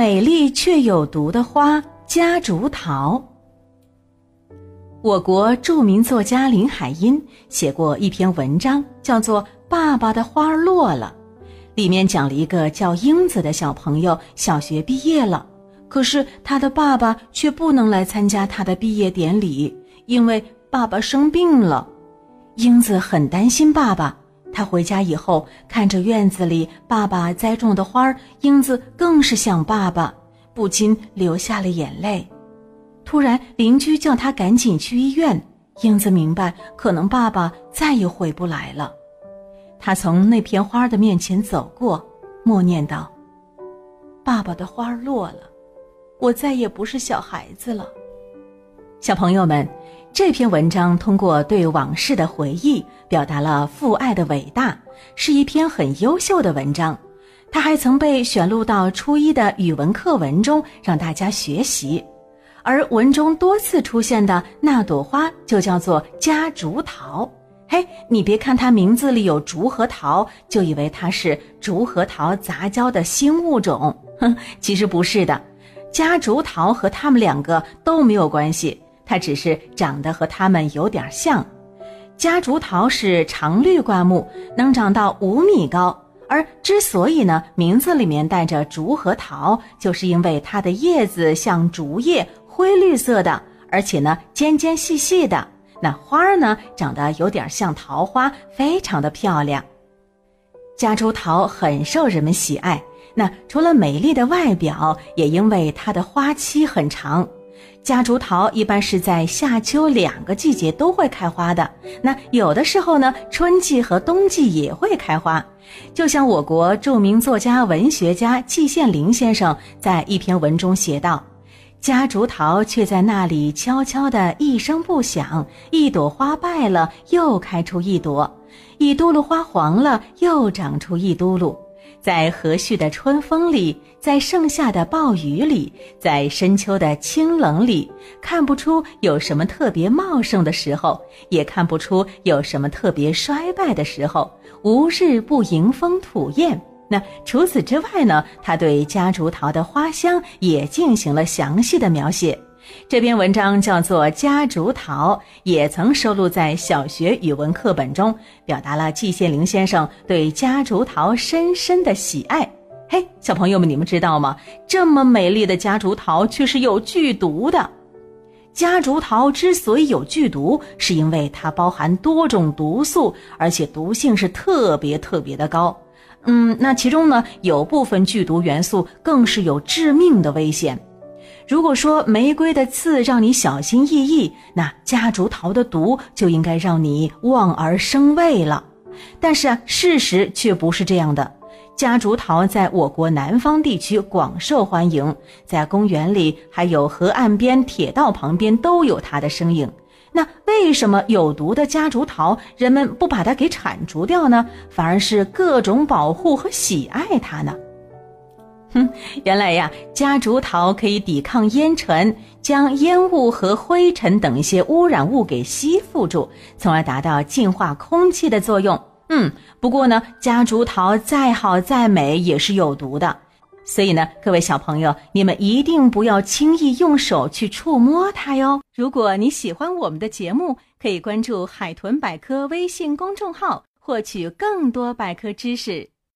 美丽却有毒的花——夹竹桃。我国著名作家林海音写过一篇文章，叫做《爸爸的花落了》，里面讲了一个叫英子的小朋友，小学毕业了，可是他的爸爸却不能来参加他的毕业典礼，因为爸爸生病了。英子很担心爸爸。他回家以后，看着院子里爸爸栽种的花儿，英子更是想爸爸，不禁流下了眼泪。突然，邻居叫他赶紧去医院。英子明白，可能爸爸再也回不来了。他从那片花的面前走过，默念道：“爸爸的花落了，我再也不是小孩子了。”小朋友们。这篇文章通过对往事的回忆，表达了父爱的伟大，是一篇很优秀的文章。它还曾被选录到初一的语文课文中，让大家学习。而文中多次出现的那朵花，就叫做夹竹桃。嘿，你别看它名字里有竹和桃，就以为它是竹和桃杂交的新物种。哼，其实不是的，夹竹桃和它们两个都没有关系。它只是长得和它们有点像，夹竹桃是常绿灌木，能长到五米高。而之所以呢，名字里面带着竹和桃，就是因为它的叶子像竹叶，灰绿色的，而且呢尖尖细细的。那花儿呢，长得有点像桃花，非常的漂亮。夹竹桃很受人们喜爱，那除了美丽的外表，也因为它的花期很长。夹竹桃一般是在夏秋两个季节都会开花的。那有的时候呢，春季和冬季也会开花。就像我国著名作家、文学家季羡林先生在一篇文中写道：“夹竹桃却在那里悄悄地一声不响，一朵花败了又开出一朵，一嘟噜花黄了又长出一嘟噜。”在和煦的春风里，在盛夏的暴雨里，在深秋的清冷里，看不出有什么特别茂盛的时候，也看不出有什么特别衰败的时候，无日不迎风吐艳。那除此之外呢？他对夹竹桃的花香也进行了详细的描写。这篇文章叫做《夹竹桃》，也曾收录在小学语文课本中，表达了季羡林先生对夹竹桃深深的喜爱。嘿，小朋友们，你们知道吗？这么美丽的夹竹桃却是有剧毒的。夹竹桃之所以有剧毒，是因为它包含多种毒素，而且毒性是特别特别的高。嗯，那其中呢，有部分剧毒元素更是有致命的危险。如果说玫瑰的刺让你小心翼翼，那夹竹桃的毒就应该让你望而生畏了。但是啊，事实却不是这样的。夹竹桃在我国南方地区广受欢迎，在公园里还有河岸边、铁道旁边都有它的身影。那为什么有毒的夹竹桃人们不把它给铲除掉呢？反而是各种保护和喜爱它呢？哼，原来呀，夹竹桃可以抵抗烟尘，将烟雾和灰尘等一些污染物给吸附住，从而达到净化空气的作用。嗯，不过呢，夹竹桃再好再美也是有毒的，所以呢，各位小朋友，你们一定不要轻易用手去触摸它哟。如果你喜欢我们的节目，可以关注海豚百科微信公众号，获取更多百科知识。